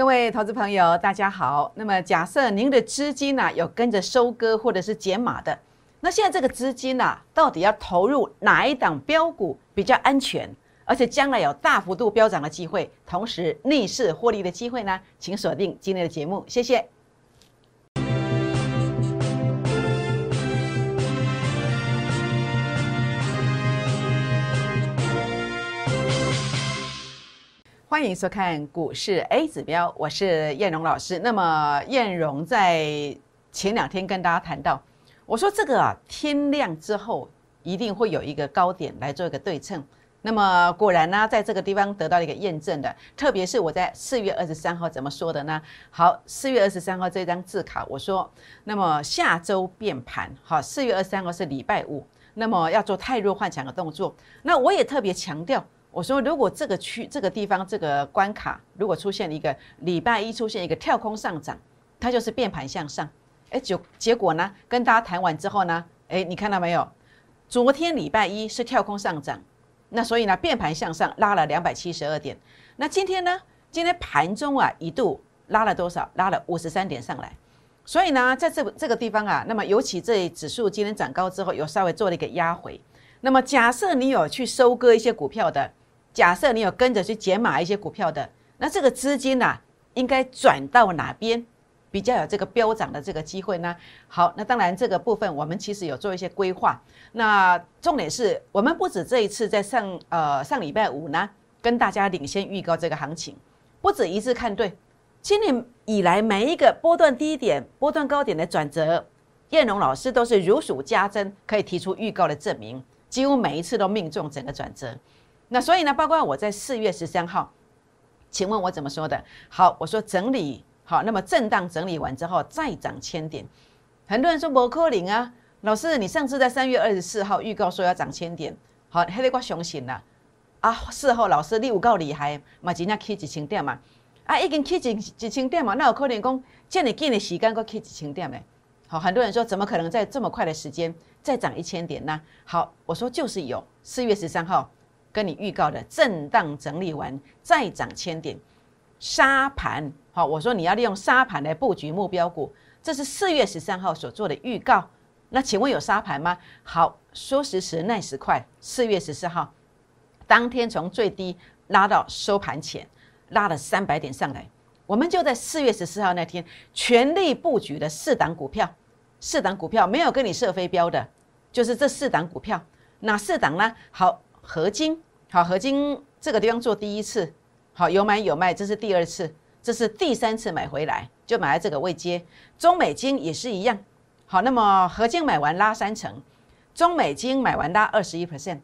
各位投资朋友，大家好。那么，假设您的资金呢、有跟着收割或者是减码的，那现在这个资金呢、到底要投入哪一档标股比较安全，而且将来有大幅度飙涨的机会，同时逆势获利的机会呢？请锁定今天的节目，谢谢。欢迎收看股市 A 指标，我是燕荣老师。那么燕荣在前两天跟大家谈到，我说这个啊天亮之后一定会有一个高点来做一个对称。那么果然呢，在这个地方得到了一个验证的，特别是我在四月二十三号怎么说的呢？好，四月二十三号这张字卡，我说，那么下周变盘，好，四月二十三号是礼拜五，那么要做太弱换强的动作。那我也特别强调。我说，如果这个区、这个地方、这个关卡，如果出现一个礼拜一出现一个跳空上涨，它就是变盘向上。哎，结结果呢？跟大家谈完之后呢？哎，你看到没有？昨天礼拜一是跳空上涨，那所以呢，变盘向上拉了两百七十二点。那今天呢？今天盘中啊一度拉了多少？拉了五十三点上来。所以呢，在这这个地方啊，那么尤其这指数今天涨高之后，有稍微做了一个压回。那么假设你有去收割一些股票的。假设你有跟着去减码一些股票的，那这个资金呐，应该转到哪边比较有这个飙涨的这个机会呢？好，那当然这个部分我们其实有做一些规划。那重点是我们不止这一次在上呃上礼拜五呢，跟大家领先预告这个行情，不止一次看对。今年以来每一个波段低点、波段高点的转折，燕龙老师都是如数家珍，可以提出预告的证明，几乎每一次都命中整个转折。那所以呢，包括我在四月十三号，请问我怎么说的？好，我说整理好，那么震荡整理完之后再涨千点。很多人说摩柯林啊，老师，你上次在三月二十四号预告说要涨千点，好，黑得瓜熊醒了啊。事后老师你有够厉害，嘛今天起一千点嘛，啊已经起一一千点嘛，那有可能讲这么近的时间，够起一千点没？好，很多人说怎么可能在这么快的时间再涨一千点呢？好，我说就是有四月十三号。跟你预告的震荡整理完再涨千点，沙盘好，我说你要利用沙盘来布局目标股，这是四月十三号所做的预告。那请问有沙盘吗？好，说时迟那时快，四月十四号当天从最低拉到收盘前，拉了三百点上来，我们就在四月十四号那天全力布局的四档股票，四档股票没有跟你设飞标的，就是这四档股票，哪四档呢？好。合金。好，合金这个地方做第一次，好有买有卖，这是第二次，这是第三次买回来就买在这个位阶。中美金也是一样，好，那么合金买完拉三成，中美金买完拉二十一 percent，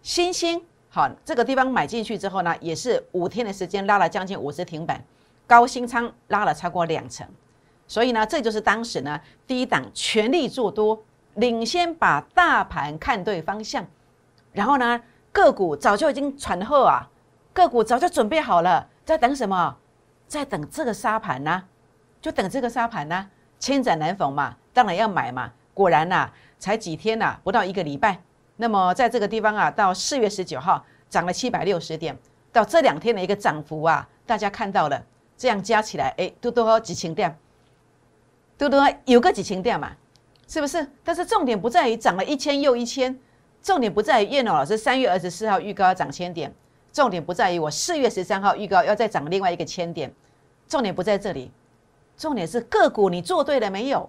新兴好这个地方买进去之后呢，也是五天的时间拉了将近五十停板，高新仓拉了超过两成，所以呢，这就是当时呢第一档全力做多，领先把大盘看对方向。然后呢，个股早就已经传后啊，个股早就准备好了，在等什么？在等这个沙盘呢？就等这个沙盘呢？千载难逢嘛，当然要买嘛。果然呐，才几天呐，不到一个礼拜，那么在这个地方啊，到四月十九号涨了七百六十点，到这两天的一个涨幅啊，大家看到了，这样加起来，哎，多多几千点，多多有个几千点嘛，是不是？但是重点不在于涨了一千又一千。重点不在于叶龙老师三月二十四号预告要涨千点，重点不在于我四月十三号预告要再涨另外一个千点，重点不在这里，重点是个股你做对了没有？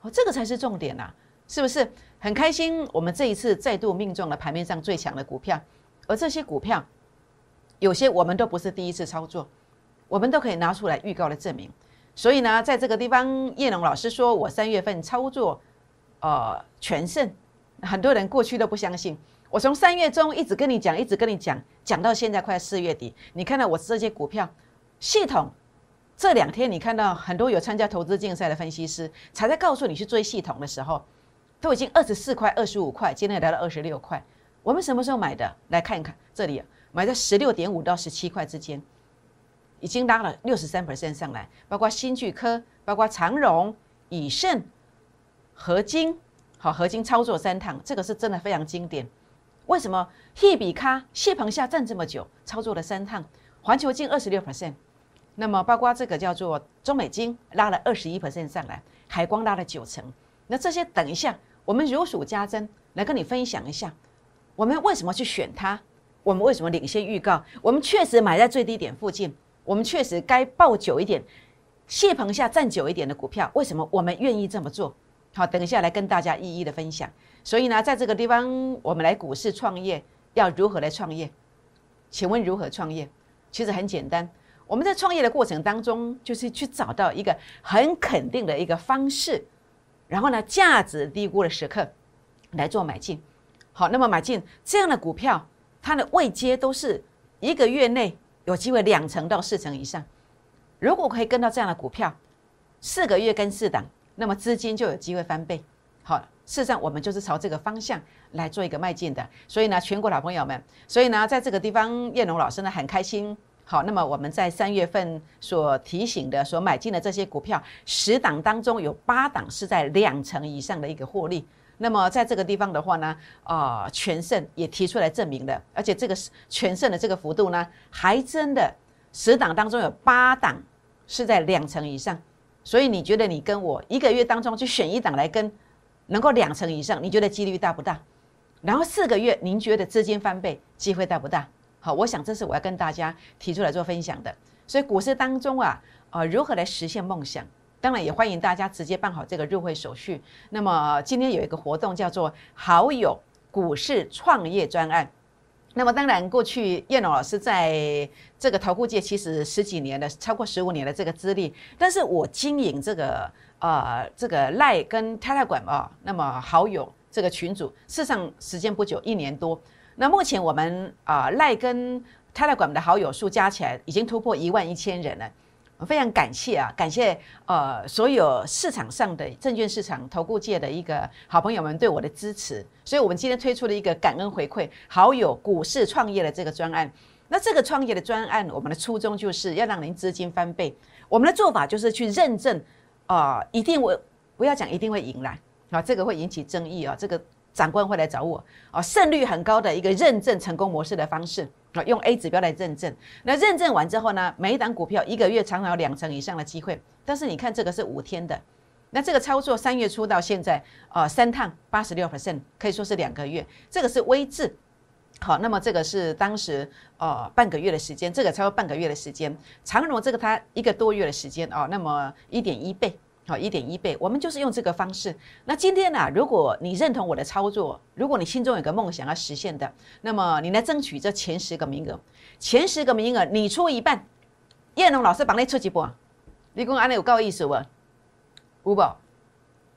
哦，这个才是重点呐，是不是？很开心，我们这一次再度命中了盘面上最强的股票，而这些股票有些我们都不是第一次操作，我们都可以拿出来预告的证明。所以呢，在这个地方，叶龙老师说我三月份操作，呃，全胜。很多人过去都不相信，我从三月中一直跟你讲，一直跟你讲，讲到现在快四月底。你看到我这些股票系统，这两天你看到很多有参加投资竞赛的分析师，才在告诉你去追系统的时候，都已经二十四块、二十五块，今天来到二十六块。我们什么时候买的？来看一看这里，买在十六点五到十七块之间，已经拉了六十三%上来，包括新巨科，包括长荣、以盛、合金。好，合金操作三趟，这个是真的非常经典。为什么？一比卡谢鹏下站这么久，操作了三趟，环球近二十六 percent，那么包括这个叫做中美金拉了二十一 percent 上来，海光拉了九成。那这些等一下我们如数家珍来跟你分享一下，我们为什么去选它？我们为什么领先预告？我们确实买在最低点附近，我们确实该抱久一点，蟹棚下站久一点的股票，为什么我们愿意这么做？好，等一下来跟大家一一的分享。所以呢，在这个地方，我们来股市创业要如何来创业？请问如何创业？其实很简单，我们在创业的过程当中，就是去找到一个很肯定的一个方式，然后呢，价值低估的时刻来做买进。好，那么买进这样的股票，它的位阶都是一个月内有机会两成到四成以上。如果可以跟到这样的股票，四个月跟四档，那么资金就有机会翻倍。好。事实上，我们就是朝这个方向来做一个迈进的。所以呢，全国老朋友们，所以呢，在这个地方，叶龙老师呢很开心。好，那么我们在三月份所提醒的、所买进的这些股票，十档当中有八档是在两成以上的一个获利。那么在这个地方的话呢，啊，全胜也提出来证明了，而且这个全胜的这个幅度呢，还真的十档当中有八档是在两成以上。所以你觉得你跟我一个月当中去选一档来跟？能够两成以上，你觉得几率大不大？然后四个月，您觉得资金翻倍机会大不大？好，我想这是我要跟大家提出来做分享的。所以股市当中啊，呃，如何来实现梦想？当然也欢迎大家直接办好这个入会手续。那么今天有一个活动叫做“好友股市创业专案”。那么当然，过去叶龙老师在这个投顾界其实十几年的，超过十五年的这个资历，但是我经营这个。呃，这个赖跟 Telegram 啊，那么好友这个群组，事实上时间不久，一年多。那目前我们啊赖跟 Telegram 的好友数加起来已经突破一万一千人了。非常感谢啊，感谢呃所有市场上的证券市场投顾界的一个好朋友们对我的支持。所以我们今天推出了一个感恩回馈好友股市创业的这个专案。那这个创业的专案，我们的初衷就是要让您资金翻倍。我们的做法就是去认证。啊，一定会不要讲一定会赢啦，啊，这个会引起争议啊，这个长官会来找我啊，胜率很高的一个认证成功模式的方式啊，用 A 指标来认证，那认证完之后呢，每一档股票一个月常常有两成以上的机会，但是你看这个是五天的，那这个操作三月初到现在啊，三趟八十六 percent 可以说是两个月，这个是微智，好，那么这个是当时呃半个月的时间，这个超过半个月的时间，长荣这个它一个多月的时间哦，那么一点一倍。好，一点一倍，我们就是用这个方式。那今天呢，如果你认同我的操作，如果你心中有个梦想要实现的，那么你来争取这前十个名额。前十个名额你出一半，叶龙老师帮你出几波。你跟安利有够意思不？吴宝，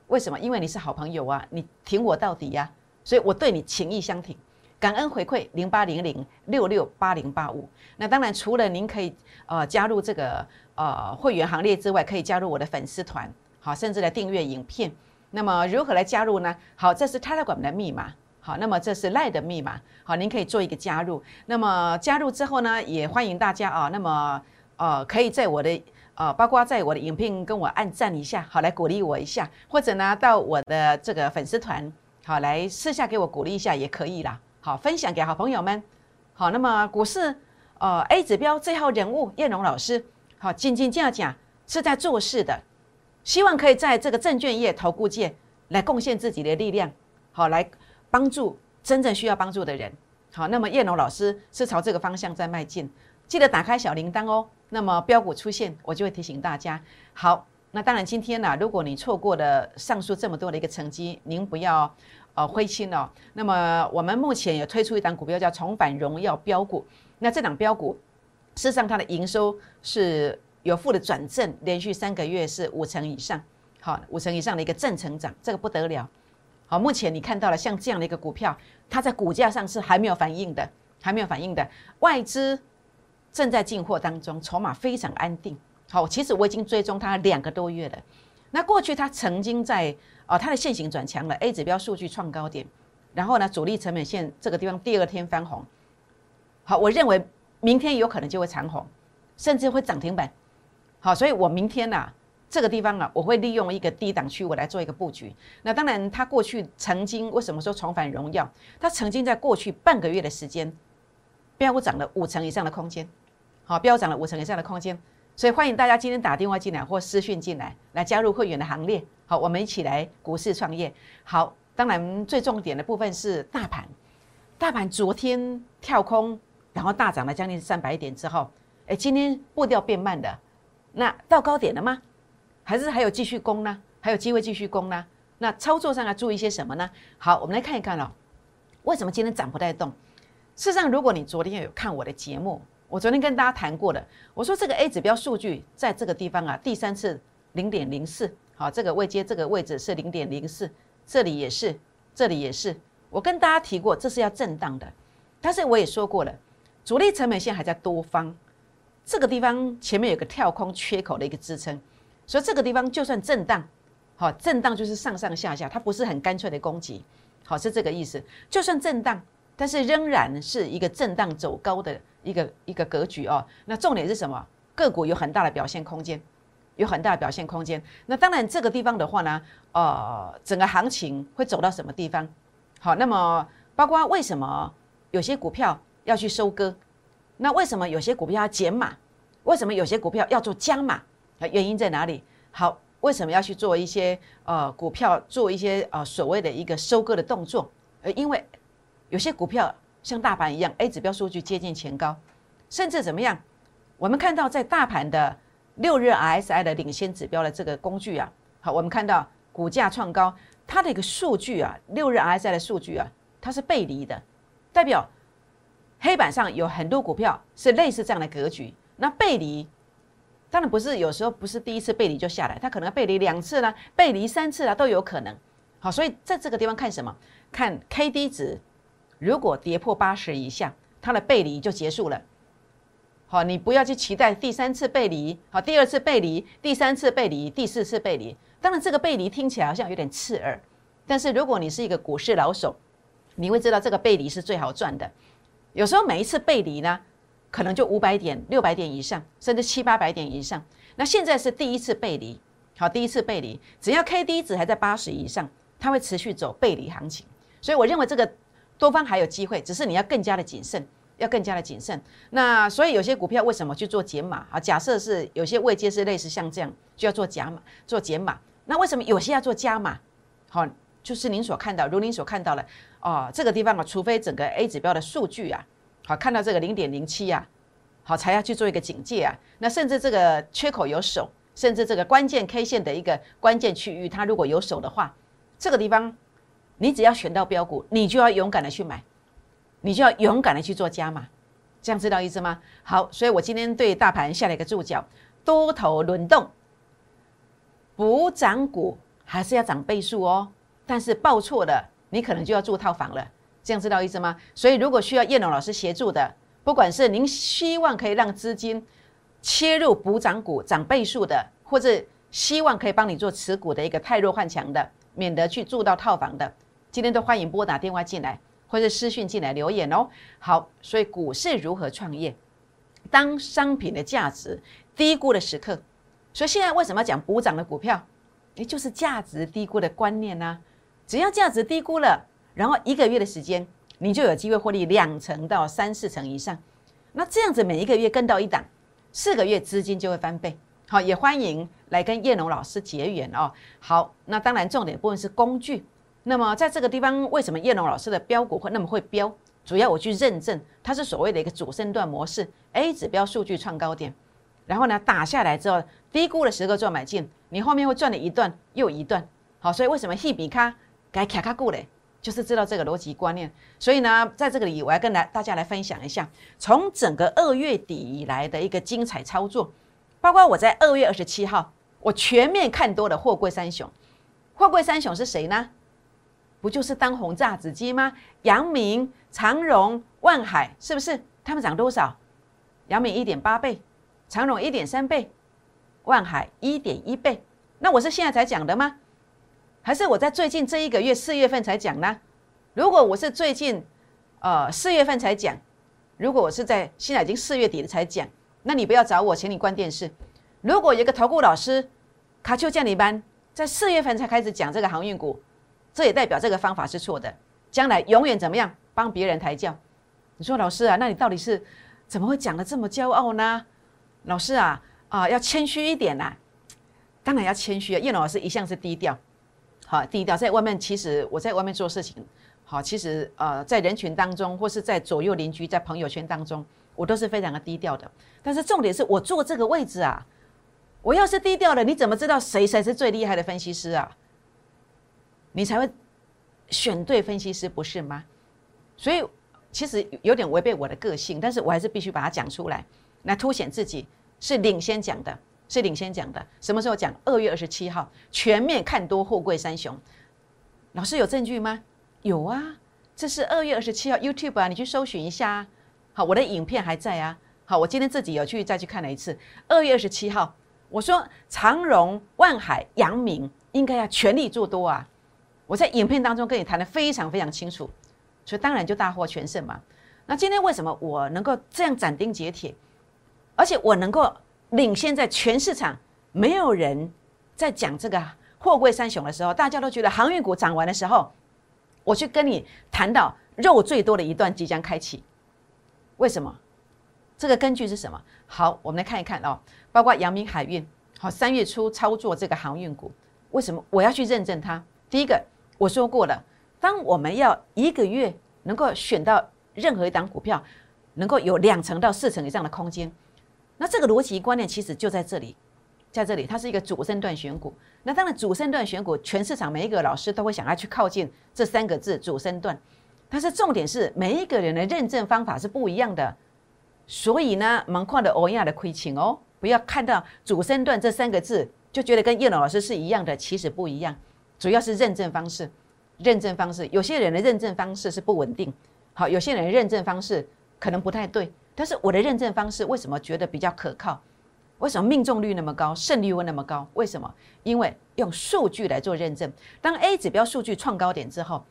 为什么？因为你是好朋友啊，你挺我到底呀，所以我对你情意相挺。感恩回馈零八零零六六八零八五。那当然，除了您可以呃加入这个呃会员行列之外，可以加入我的粉丝团。好，甚至来订阅影片。那么如何来加入呢？好，这是 Telegram 的密码。好，那么这是 Line 的密码。好，您可以做一个加入。那么加入之后呢，也欢迎大家啊。那么呃，可以在我的呃，包括在我的影片跟我按赞一下，好来鼓励我一下。或者呢，到我的这个粉丝团，好来私下给我鼓励一下也可以啦。好，分享给好朋友们。好，那么股市呃 A 指标最后人物叶龙老师，好，静静这样讲是在做事的。希望可以在这个证券业、投顾界来贡献自己的力量，好来帮助真正需要帮助的人。好，那么叶龙老师是朝这个方向在迈进，记得打开小铃铛哦。那么标股出现，我就会提醒大家。好，那当然今天呢，如果你错过了上述这么多的一个成绩，您不要呃灰心哦。那么我们目前有推出一档股票叫重返荣耀标股，那这档标股事实上它的营收是。有负的转正，连续三个月是五成以上，好，五成以上的一个正成长，这个不得了。好，目前你看到了像这样的一个股票，它在股价上是还没有反应的，还没有反应的。外资正在进货当中，筹码非常安定。好，其实我已经追踪它两个多月了。那过去它曾经在哦，它的线型转强了，A 指标数据创高点，然后呢，主力成本线这个地方第二天翻红。好，我认为明天有可能就会长红，甚至会涨停板。好，所以我明天呐，这个地方啊，我会利用一个低档区，我来做一个布局。那当然，它过去曾经为什么说重返荣耀？它曾经在过去半个月的时间，标涨了五成以上的空间。好，标涨了五成以上的空间。所以欢迎大家今天打电话进来或私讯进来，来加入会员的行列。好，我们一起来股市创业。好，当然最重点的部分是大盘，大盘昨天跳空，然后大涨了将近三百点之后，哎，今天步调变慢的，那到高点了吗？还是还有继续攻呢？还有机会继续攻呢？那操作上要注意些什么呢？好，我们来看一看哦，为什么今天涨不太动？事实上，如果你昨天有看我的节目，我昨天跟大家谈过的，我说这个 A 指标数据在这个地方啊，第三次零点零四，好，这个位阶这个位置是零点零四，这里也是，这里也是，我跟大家提过，这是要震荡的，但是我也说过了，主力成本线还在多方，这个地方前面有个跳空缺口的一个支撑，所以这个地方就算震荡。好，震荡就是上上下下，它不是很干脆的攻击，好是这个意思。就算震荡，但是仍然是一个震荡走高的一个一个格局哦。那重点是什么？个股有很大的表现空间，有很大的表现空间。那当然这个地方的话呢，呃，整个行情会走到什么地方？好，那么包括为什么有些股票要去收割？那为什么有些股票要减码？为什么有些股票要做加码？原因在哪里？好。为什么要去做一些呃股票做一些呃所谓的一个收割的动作？呃，因为有些股票像大盘一样，A 指标数据接近前高，甚至怎么样？我们看到在大盘的六日 RSI 的领先指标的这个工具啊，好，我们看到股价创高，它的一个数据啊，六日 RSI 的数据啊，它是背离的，代表黑板上有很多股票是类似这样的格局，那背离。当然不是，有时候不是第一次背离就下来，它可能背离两次啦，背离三次啦都有可能。好，所以在这个地方看什么？看 K D 值，如果跌破八十以下，它的背离就结束了。好，你不要去期待第三次背离，好，第二次背离，第三次背离，第四次背离。当然这个背离听起来好像有点刺耳，但是如果你是一个股市老手，你会知道这个背离是最好赚的。有时候每一次背离呢？可能就五百点、六百点以上，甚至七八百点以上。那现在是第一次背离，好，第一次背离，只要 K D 值还在八十以上，它会持续走背离行情。所以我认为这个多方还有机会，只是你要更加的谨慎，要更加的谨慎。那所以有些股票为什么去做减码啊？假设是有些位阶是类似像这样，就要做加码、做减码。那为什么有些要做加码？好，就是您所看到，如您所看到的哦，这个地方啊，除非整个 A 指标的数据啊。好，看到这个零点零七啊，好才要去做一个警戒啊。那甚至这个缺口有手，甚至这个关键 K 线的一个关键区域，它如果有手的话，这个地方你只要选到标股，你就要勇敢的去买，你就要勇敢的去做加码，这样知道意思吗？好，所以我今天对大盘下了一个注脚，多头轮动，补涨股还是要涨倍数哦，但是报错了，你可能就要住套房了。这样知道意思吗？所以如果需要叶龙老师协助的，不管是您希望可以让资金切入补涨股涨倍数的，或者希望可以帮你做持股的一个太弱换强的，免得去住到套房的，今天都欢迎拨打电话进来，或者私讯进来留言哦。好，所以股市如何创业？当商品的价值低估的时刻，所以现在为什么要讲补涨的股票？也就是价值低估的观念呢？只要价值低估了。然后一个月的时间，你就有机会获利两成到三四成以上。那这样子每一个月跟到一档，四个月资金就会翻倍。好，也欢迎来跟叶龙老师结缘哦。好，那当然重点部分是工具。那么在这个地方，为什么叶龙老师的标股会那么会标？主要我去认证它是所谓的一个主升段模式，A 指标数据创高点，然后呢打下来之后低估了十个做买进，你后面会赚了一段又一段。好，所以为什么 He 比卡该卡卡固嘞？就是知道这个逻辑观念，所以呢，在这个里我要跟来大家来分享一下，从整个二月底以来的一个精彩操作，包括我在二月二十七号，我全面看多了货柜三雄。货柜三雄是谁呢？不就是当红炸子鸡吗？阳明、长荣、万海，是不是？他们涨多少？阳明一点八倍，长荣一点三倍，万海一点一倍。那我是现在才讲的吗？还是我在最近这一个月四月份才讲呢？如果我是最近，呃四月份才讲，如果我是在现在已经四月底了才讲，那你不要找我，请你关电视。如果有一个投顾老师卡丘降你班，在四月份才开始讲这个航运股，这也代表这个方法是错的，将来永远怎么样帮别人抬轿？你说老师啊，那你到底是怎么会讲的这么骄傲呢？老师啊，啊，要谦虚一点啦。当然要谦虚啊，叶老师一向是低调，好低调，在外面其实我在外面做事情，好，其实呃在人群当中，或是在左右邻居，在朋友圈当中，我都是非常的低调的。但是重点是我坐这个位置啊，我要是低调了，你怎么知道谁才是最厉害的分析师啊？你才会选对分析师，不是吗？所以其实有点违背我的个性，但是我还是必须把它讲出来，来凸显自己是领先讲的。是领先讲的，什么时候讲？二月二十七号，全面看多货柜三雄。老师有证据吗？有啊，这是二月二十七号 YouTube 啊，你去搜寻一下啊。好，我的影片还在啊。好，我今天自己有去再去看了一次。二月二十七号，我说长荣、万海、阳明应该要全力做多啊。我在影片当中跟你谈的非常非常清楚，所以当然就大获全胜嘛。那今天为什么我能够这样斩钉截铁，而且我能够？领先在全市场，没有人在讲这个货柜三雄的时候，大家都觉得航运股涨完的时候，我去跟你谈到肉最多的一段即将开启。为什么？这个根据是什么？好，我们来看一看哦。包括阳明海运，好，三月初操作这个航运股，为什么我要去认证它？第一个，我说过了，当我们要一个月能够选到任何一档股票，能够有两成到四成以上的空间。那这个逻辑观念其实就在这里，在这里，它是一个主升段选股。那当然，主升段选股，全市场每一个老师都会想要去靠近这三个字“主升段”。但是重点是，每一个人的认证方法是不一样的。所以呢，蛮快的欧亚的亏钱哦，不要看到“主升段”这三个字就觉得跟叶老师是一样的，其实不一样。主要是认证方式，认证方式，有些人的认证方式是不稳定。好，有些人认证方式可能不太对。但是我的认证方式为什么觉得比较可靠？为什么命中率那么高，胜率会那么高？为什么？因为用数据来做认证。当 A 指标数据创高点之后，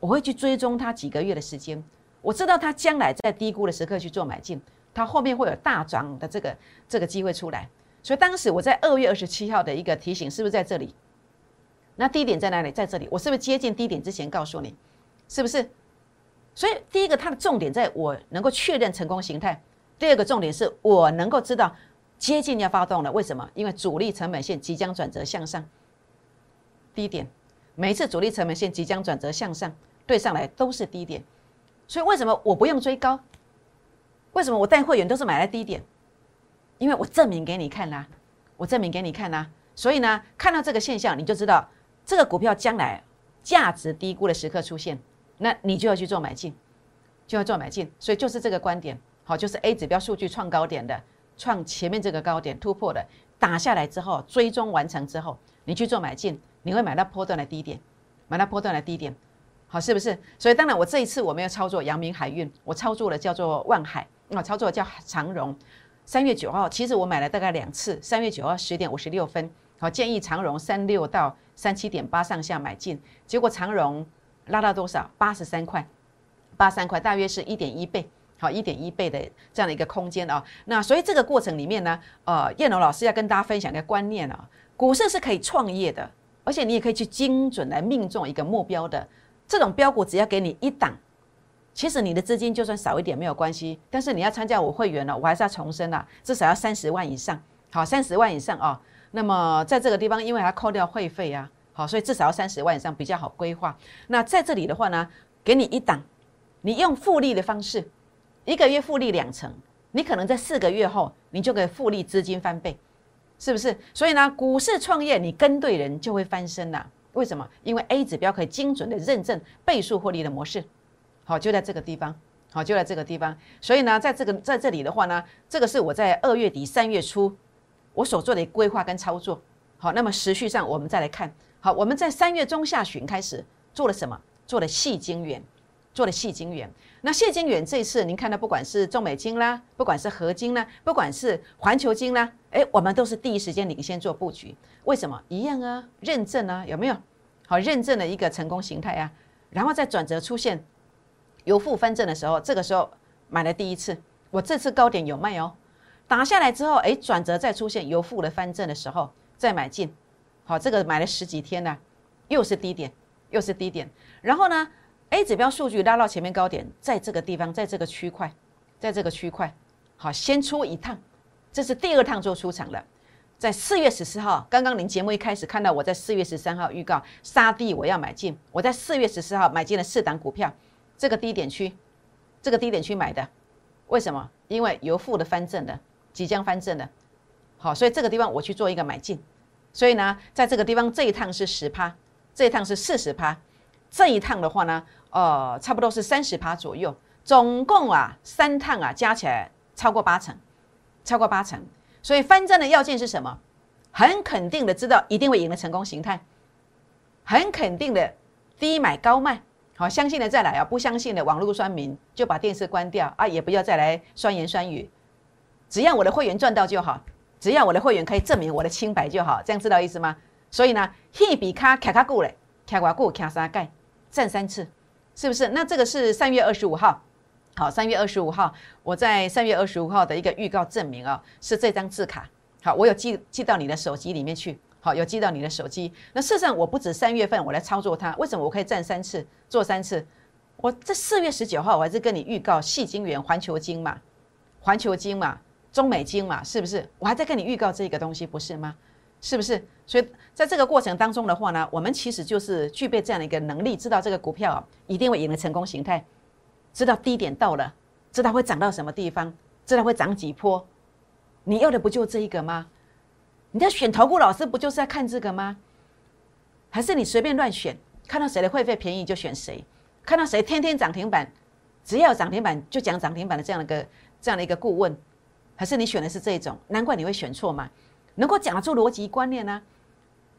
我会去追踪它几个月的时间，我知道它将来在低估的时刻去做买进，它后面会有大涨的这个这个机会出来。所以当时我在二月二十七号的一个提醒，是不是在这里？那低点在哪里？在这里。我是不是接近低点之前告诉你？是不是？所以第一个，它的重点在我能够确认成功形态；第二个重点是我能够知道接近要发动了。为什么？因为主力成本线即将转折向上。低点，每一次主力成本线即将转折向上，对上来都是低点。所以为什么我不用追高？为什么我带会员都是买在低点？因为我证明给你看啦，我证明给你看啦。所以呢，看到这个现象，你就知道这个股票将来价值低估的时刻出现。那你就要去做买进，就要做买进，所以就是这个观点，好，就是 A 指标数据创高点的，创前面这个高点突破的，打下来之后，追踪完成之后，你去做买进，你会买到波段的低点，买到波段的低点，好，是不是？所以当然我这一次我没有操作阳明海运，我操作了叫做万海，我操作叫长荣。三月九号，其实我买了大概两次，三月九号十点五十六分，好，建议长荣三六到三七点八上下买进，结果长荣。拉到多少？八十三块，八三块，大约是一点一倍，好，一点一倍的这样的一个空间啊。那所以这个过程里面呢，呃，燕龙老师要跟大家分享一个观念啊，股市是可以创业的，而且你也可以去精准来命中一个目标的。这种标股只要给你一档，其实你的资金就算少一点没有关系，但是你要参加我会员了，我还是要重申啊，至少要三十万以上，好，三十万以上啊。那么在这个地方，因为它扣掉会费啊。好，所以至少要三十万以上比较好规划。那在这里的话呢，给你一档，你用复利的方式，一个月复利两成，你可能在四个月后，你就可以复利资金翻倍，是不是？所以呢，股市创业你跟对人就会翻身了。为什么？因为 A 指标可以精准的认证倍数获利的模式。好，就在这个地方。好，就在这个地方。所以呢，在这个在这里的话呢，这个是我在二月底三月初我所做的规划跟操作。好，那么时序上我们再来看。好，我们在三月中下旬开始做了什么？做了细晶圆，做了细晶圆。那细晶圆这一次您看到，不管是中美金啦，不管是合金啦，不管是环球金啦，哎，我们都是第一时间领先做布局。为什么？一样啊，认证啊，有没有？好，认证的一个成功形态啊。然后在转折出现由负翻正的时候，这个时候买了第一次。我这次高点有卖哦，打下来之后，哎，转折再出现由负的翻正的时候，再买进。好，这个买了十几天呢，又是低点，又是低点。然后呢，A 指标数据拉到前面高点，在这个地方，在这个区块，在这个区块，好，先出一趟，这是第二趟做出场了。在四月十四号，刚刚您节目一开始看到我在四月十三号预告杀地我要买进，我在四月十四号买进了四档股票，这个低点区，这个低点区买的，为什么？因为由负的翻正的，即将翻正的，好，所以这个地方我去做一个买进，所以呢，在这个地方这一趟是十趴，这一趟是四十趴，这一趟的话呢，呃，差不多是三十趴左右，总共啊三趟啊加起来超过八成，超过八成。所以翻正的要件是什么？很肯定的知道一定会赢的成功形态，很肯定的低买高卖。好，相信的再来啊，不相信的网络酸民就把电视关掉啊，也不要再来酸言酸语。只要我的会员赚到就好，只要我的会员可以证明我的清白就好，这样知道意思吗？所以呢，一笔卡卡卡固嘞，卡瓦固卡三盖，占三次，是不是？那这个是三月二十五号。好，三月二十五号，我在三月二十五号的一个预告证明啊，是这张字卡。好，我有寄寄到你的手机里面去。好，有寄到你的手机。那事实上，我不止三月份我来操作它，为什么我可以占三次做三次？我在四月十九号，我还是跟你预告细金元、环球金嘛，环球金嘛，中美金嘛，是不是？我还在跟你预告这个东西，不是吗？是不是？所以在这个过程当中的话呢，我们其实就是具备这样的一个能力，知道这个股票一定会赢得成功形态。知道低点到了，知道会涨到什么地方，知道会涨几波，你要的不就这一个吗？你在选投顾老师不就是在看这个吗？还是你随便乱选，看到谁的会费便宜就选谁，看到谁天天涨停板，只要涨停板就讲涨停板的这样的一个这样的一个顾问，还是你选的是这种？难怪你会选错嘛！能够讲得出逻辑观念呢，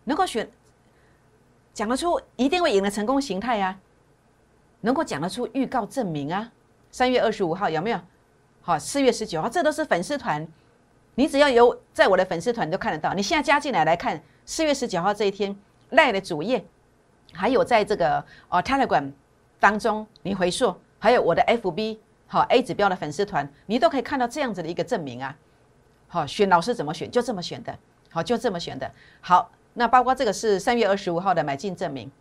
能够选讲得出一定会赢的成功形态呀。能够讲得出预告证明啊？三月二十五号有没有？好，四月十九号，这都是粉丝团，你只要有在我的粉丝团都看得到。你现在加进来来看，四月十九号这一天赖的主页，还有在这个哦 Telegram 当中，你回溯，还有我的 FB 好 A 指标的粉丝团，你都可以看到这样子的一个证明啊。好，选老师怎么选，就这么选的，好，就这么选的。好，那包括这个是三月二十五号的买进证明，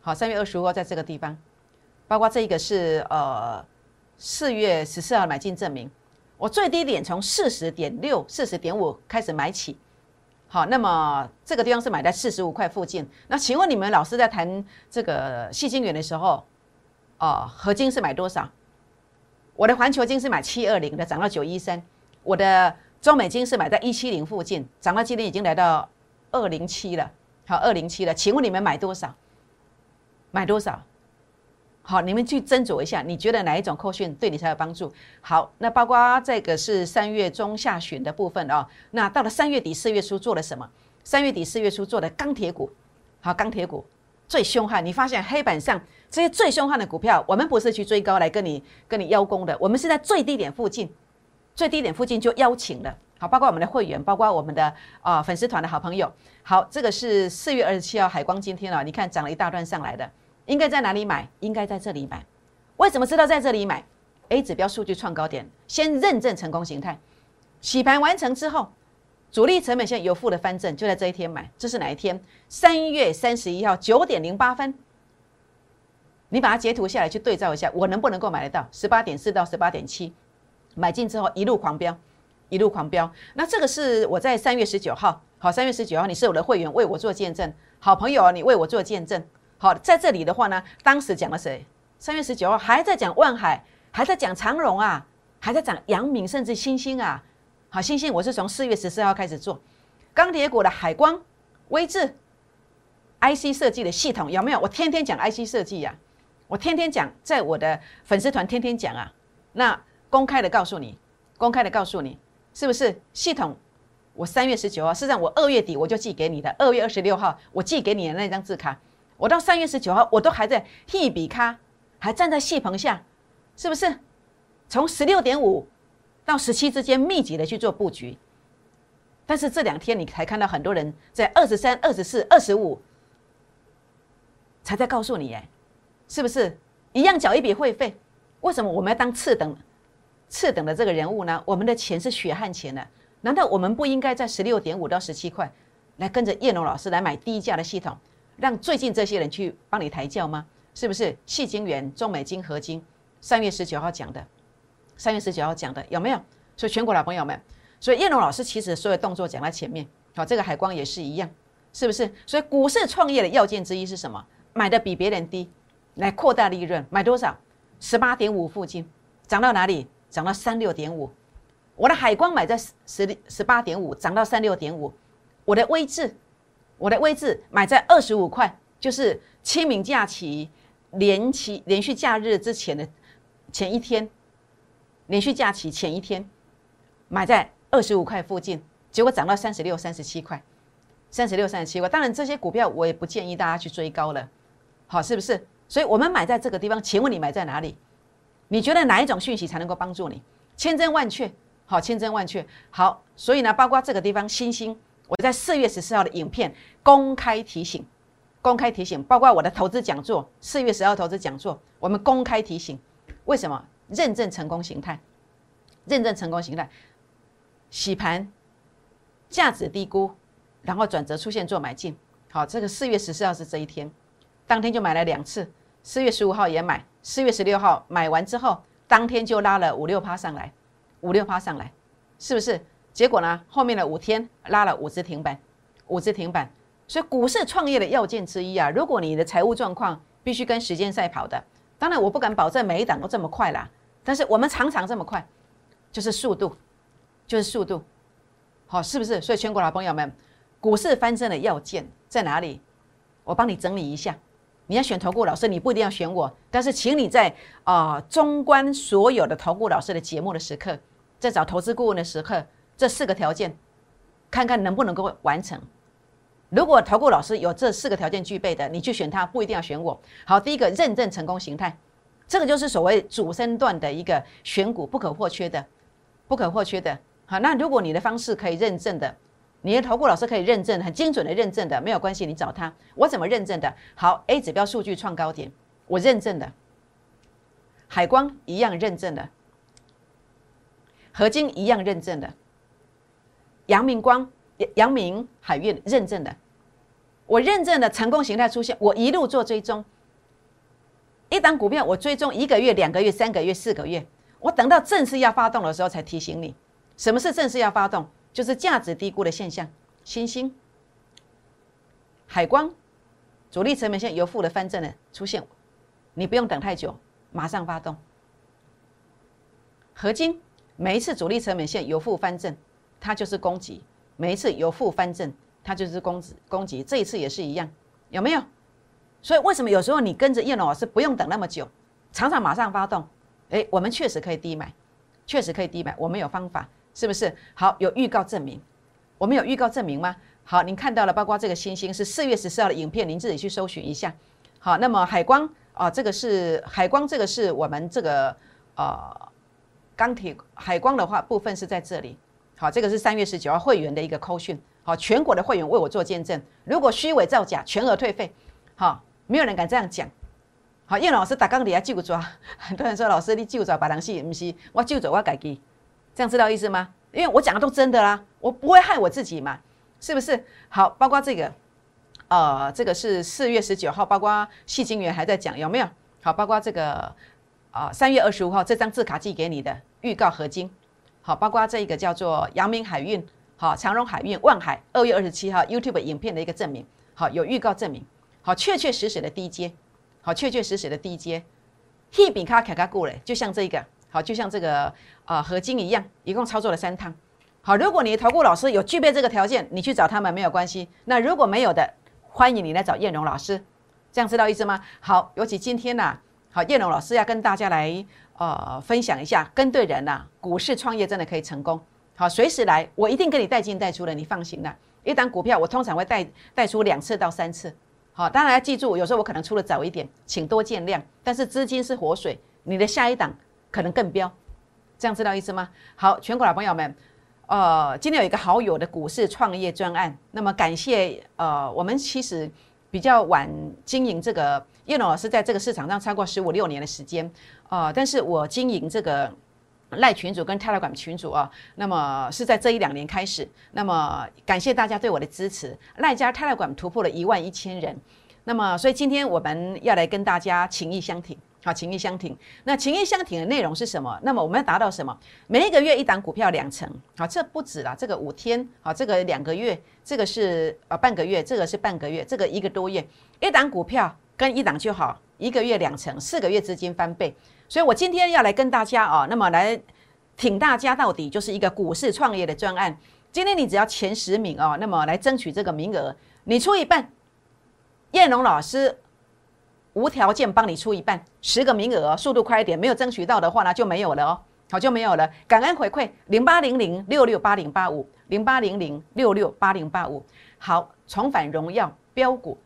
好，三月二十五号在这个地方。包括这一个是呃四月十四号买进证明，我最低点从四十点六、四十点五开始买起，好，那么这个地方是买在四十五块附近。那请问你们老师在谈这个细金元的时候，哦，合金是买多少？我的环球金是买七二零的，涨到九一三；我的中美金是买在一七零附近，涨到今天已经来到二零七了，好，二零七了。请问你们买多少？买多少？好，你们去斟酌一下，你觉得哪一种扣讯对你才有帮助？好，那包括这个是三月中下旬的部分哦。那到了三月底四月初做了什么？三月底四月初做的钢铁股，好，钢铁股最凶悍。你发现黑板上这些最凶悍的股票，我们不是去追高来跟你跟你邀功的，我们是在最低点附近，最低点附近就邀请了。好，包括我们的会员，包括我们的啊粉丝团的好朋友。好，这个是四月二十七号海光今天啊，你看涨了一大段上来的。应该在哪里买？应该在这里买。为什么知道在这里买？A 指标数据创高点，先认证成功形态，洗盘完成之后，主力成本线有负的翻正，就在这一天买。这是哪一天？三月三十一号九点零八分。你把它截图下来去对照一下，我能不能够买得到？十八点四到十八点七，买进之后一路狂飙，一路狂飙。那这个是我在三月十九号，好，三月十九号你是我的会员，为我做见证，好朋友啊，你为我做见证。好，在这里的话呢，当时讲了谁？三月十九号还在讲万海，还在讲长荣啊，还在讲阳明，甚至星星啊。好，星星我是从四月十四号开始做钢铁股的海光、威智、IC 设计的系统有没有？我天天讲 IC 设计呀，我天天讲，在我的粉丝团天天讲啊。那公开的告诉你，公开的告诉你，是不是系统？我三月十九号，事实上我二月底我就寄给你的，二月二十六号我寄给你的那张字卡。我到三月十九号，我都还在替比卡，还站在戏棚下，是不是？从十六点五到十七之间密集的去做布局，但是这两天你才看到很多人在二十三、二十四、二十五才在告诉你，哎，是不是一样缴一笔会费？为什么我们要当次等、次等的这个人物呢？我们的钱是血汗钱呢？难道我们不应该在十六点五到十七块来跟着叶龙老师来买低价的系统？让最近这些人去帮你抬轿吗？是不是？细金元、中美金合金，三月十九号讲的，三月十九号讲的有没有？所以全国老朋友们，所以叶龙老师其实所有动作讲在前面，好，这个海光也是一样，是不是？所以股市创业的要件之一是什么？买的比别人低，来扩大利润，买多少？十八点五附近，涨到哪里？涨到三六点五。我的海光买在十十八点五，涨到三六点五。我的微智，我的微智买在二十五块，就是清明假期连期连续假日之前的前一天，连续假期前一天买在二十五块附近，结果涨到三十六、三十七块，三十六、三十七块。当然这些股票我也不建议大家去追高了，好，是不是？所以我们买在这个地方，请问你买在哪里？你觉得哪一种讯息才能够帮助你？千真万确。好，千真万确。好，所以呢，包括这个地方，星星，我在四月十四号的影片公开提醒，公开提醒，包括我的投资讲座，四月十号投资讲座，我们公开提醒，为什么认证成功形态？认证成功形态，洗盘，价值低估，然后转折出现做买进。好，这个四月十四号是这一天，当天就买了两次，四月十五号也买，四月十六号买完之后，当天就拉了五六趴上来。五六趴上来，是不是？结果呢？后面的五天拉了五只停板，五只停板。所以股市创业的要件之一啊，如果你的财务状况必须跟时间赛跑的，当然我不敢保证每一档都这么快啦。但是我们常常这么快，就是速度，就是速度，好，是不是？所以全国老朋友们，股市翻身的要件在哪里？我帮你整理一下。你要选投顾老师，你不一定要选我，但是请你在啊，中观所有的投顾老师的节目的时刻。在找投资顾问的时刻，这四个条件，看看能不能够完成。如果投顾老师有这四个条件具备的，你去选他，不一定要选我。好，第一个认证成功形态，这个就是所谓主升段的一个选股不可或缺的，不可或缺的。好，那如果你的方式可以认证的，你的投顾老师可以认证很精准的认证的，没有关系，你找他。我怎么认证的？好，A 指标数据创高点，我认证的。海光一样认证的。合金一样认证的，阳明光、阳明海运认证的，我认证的成功形态出现，我一路做追踪。一档股票我追踪一个月、两个月、三个月、四个月，我等到正式要发动的时候才提醒你。什么是正式要发动？就是价值低估的现象。星星、海光、主力成本线由负的翻正的出现，你不用等太久，马上发动。合金。每一次主力成本线由负翻正，它就是攻击；每一次由负翻正，它就是攻击。攻击这一次也是一样，有没有？所以为什么有时候你跟着叶龙老师不用等那么久，常常马上发动？诶，我们确实可以低买，确实可以低买，我们有方法，是不是？好，有预告证明，我们有预告证明吗？好，您看到了，包括这个星星是四月十四号的影片，您自己去搜寻一下。好，那么海光啊，这个是海光，这个是我们这个呃。钢铁海光的话部分是在这里，好，这个是三月十九号会员的一个扣讯，好，全国的会员为我做见证，如果虚伪造假，全额退费，好，没有人敢这样讲，好，叶老师打钢铁啊，救抓，很多人说老师你救抓把人戏，不是，我救抓我改己，这样知道意思吗？因为我讲的都真的啦，我不会害我自己嘛，是不是？好，包括这个，呃，这个是四月十九号，包括细金元还在讲有没有？好，包括这个。啊，三月二十五号这张字卡寄给你的预告合金，好，包括这一个叫做阳明海运，好，长荣海运、万海，二月二十七号 YouTube 影片的一个证明，好，有预告证明，好，确确实实的低阶，好，确确实实的低阶，一比卡卡卡过嘞，就像这个，好，就像这个啊合金一样，一共操作了三趟，好，如果你的投顾老师有具备这个条件，你去找他们没有关系，那如果没有的，欢迎你来找燕荣老师，这样知道意思吗？好，尤其今天呐。好，叶龙老师要跟大家来呃分享一下，跟对人呐，股市创业真的可以成功。好，随时来，我一定给你带进带出的，你放心啦。一档股票我通常会带带出两次到三次。好，当然要记住，有时候我可能出的早一点，请多见谅。但是资金是活水，你的下一档可能更飙，这样知道意思吗？好，全国老朋友们，呃，今天有一个好友的股市创业专案，那么感谢呃，我们其实比较晚经营这个。叶龙老师在这个市场上超过十五六年的时间，呃，但是我经营这个赖群主跟泰勒管群主啊，那么是在这一两年开始，那么感谢大家对我的支持，赖家泰勒管突破了一万一千人，那么所以今天我们要来跟大家情谊相挺，好，情义相挺。那情义相挺的内容是什么？那么我们要达到什么？每一个月一档股票两成，好，这不止啦。这个五天，好，这个两个月，这个是呃半个月，这个是半个月，这个一个多月，一档股票跟一档就好，一个月两成，四个月资金翻倍。所以我今天要来跟大家啊，那么来挺大家到底，就是一个股市创业的专案。今天你只要前十名哦，那么来争取这个名额，你出一半，燕龙老师。无条件帮你出一半，十个名额，速度快一点，没有争取到的话呢就没有了哦，好就没有了。感恩回馈零八零零六六八零八五零八零零六六八零八五。好，重返荣耀标股，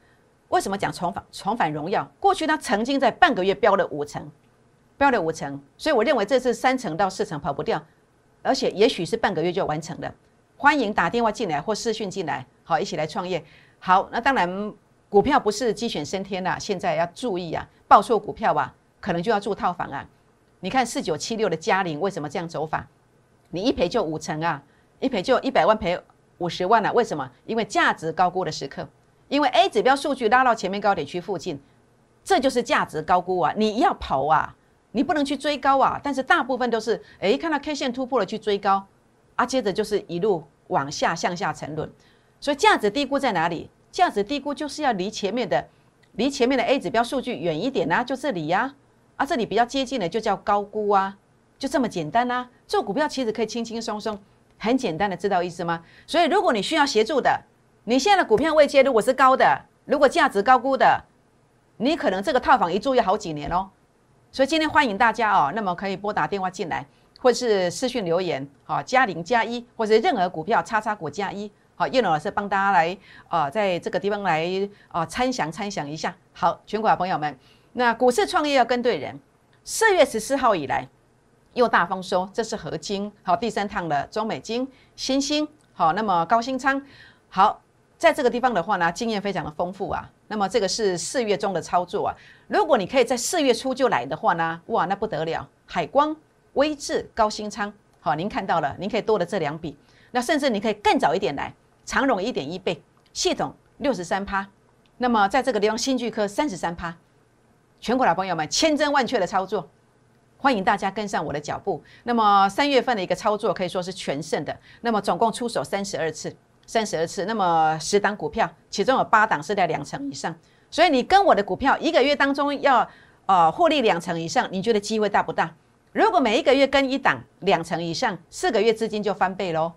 为什么讲重返重返荣耀？过去它曾经在半个月标了五成，标了五成，所以我认为这次三成到四成跑不掉，而且也许是半个月就完成了。欢迎打电话进来或视讯进来，好，一起来创业。好，那当然。股票不是鸡犬升天呐，现在要注意啊，报错股票啊，可能就要住套房啊。你看四九七六的嘉陵为什么这样走法？你一赔就五成啊，一赔就一百万赔五十万啊？为什么？因为价值高估的时刻，因为 A 指标数据拉到前面高点区附近，这就是价值高估啊！你要跑啊，你不能去追高啊。但是大部分都是诶，看到 K 线突破了去追高啊，接着就是一路往下向下沉沦。所以价值低估在哪里？价值低估就是要离前面的，离前面的 A 指标数据远一点呐，就这里呀，啊，这里比较接近的就叫高估啊，就这么简单呐。做股票其实可以轻轻松松，很简单的，知道意思吗？所以如果你需要协助的，你现在的股票位阶如果是高的，如果价值高估的，你可能这个套房一住要好几年哦。所以今天欢迎大家哦，那么可以拨打电话进来，或是私讯留言，好加零加一，或者任何股票叉叉股加一。好，叶龙老师帮大家来啊，在这个地方来啊参详参详一下。好，全国的朋友们，那股市创业要跟对人。四月十四号以来又大丰收，这是合金。好，第三趟的中美金、新兴。好，那么高新仓。好，在这个地方的话呢，经验非常的丰富啊。那么这个是四月中的操作啊。如果你可以在四月初就来的话呢，哇，那不得了。海光、威智、高新仓。好，您看到了，您可以多了这两笔。那甚至你可以更早一点来。长荣一点一倍，系统六十三趴，那么在这个地方新巨科三十三趴，全国老朋友们千真万确的操作，欢迎大家跟上我的脚步。那么三月份的一个操作可以说是全胜的，那么总共出手三十二次，三十二次，那么十档股票，其中有八档是在两成以上，所以你跟我的股票一个月当中要呃获利两成以上，你觉得机会大不大？如果每一个月跟一档两成以上，四个月资金就翻倍喽。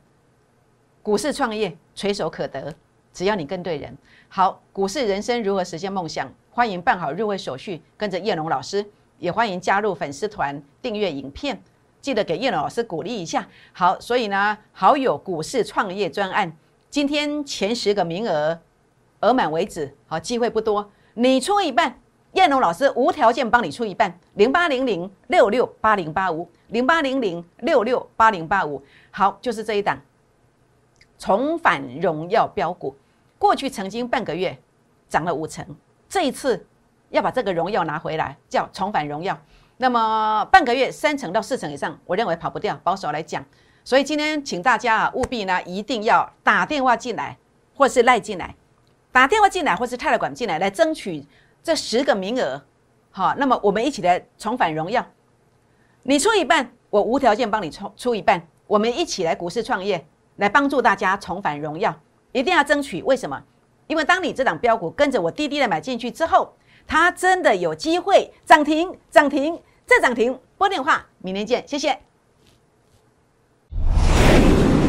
股市创业垂手可得，只要你跟对人。好，股市人生如何实现梦想？欢迎办好入会手续，跟着叶龙老师，也欢迎加入粉丝团订阅影片，记得给叶龙老师鼓励一下。好，所以呢，好友股市创业专案，今天前十个名额额满为止，好，机会不多，你出一半，叶龙老师无条件帮你出一半，零八零零六六八零八五，零八零零六六八零八五，好，就是这一档。重返荣耀标股，过去曾经半个月涨了五成，这一次要把这个荣耀拿回来，叫重返荣耀。那么半个月三成到四成以上，我认为跑不掉，保守来讲。所以今天请大家啊，务必呢一定要打电话进来，或是赖进来，打电话进来或是泰勒管进来，来争取这十个名额。好，那么我们一起来重返荣耀。你出一半，我无条件帮你出出一半，我们一起来股市创业。来帮助大家重返荣耀，一定要争取。为什么？因为当你这档标股跟着我滴滴的买进去之后，它真的有机会涨停、涨停再涨停。拨电话，明天见，谢谢。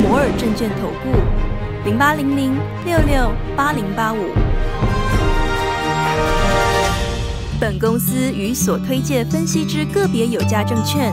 摩尔证券投顾零八零零六六八零八五。本公司与所推介分析之个别有价证券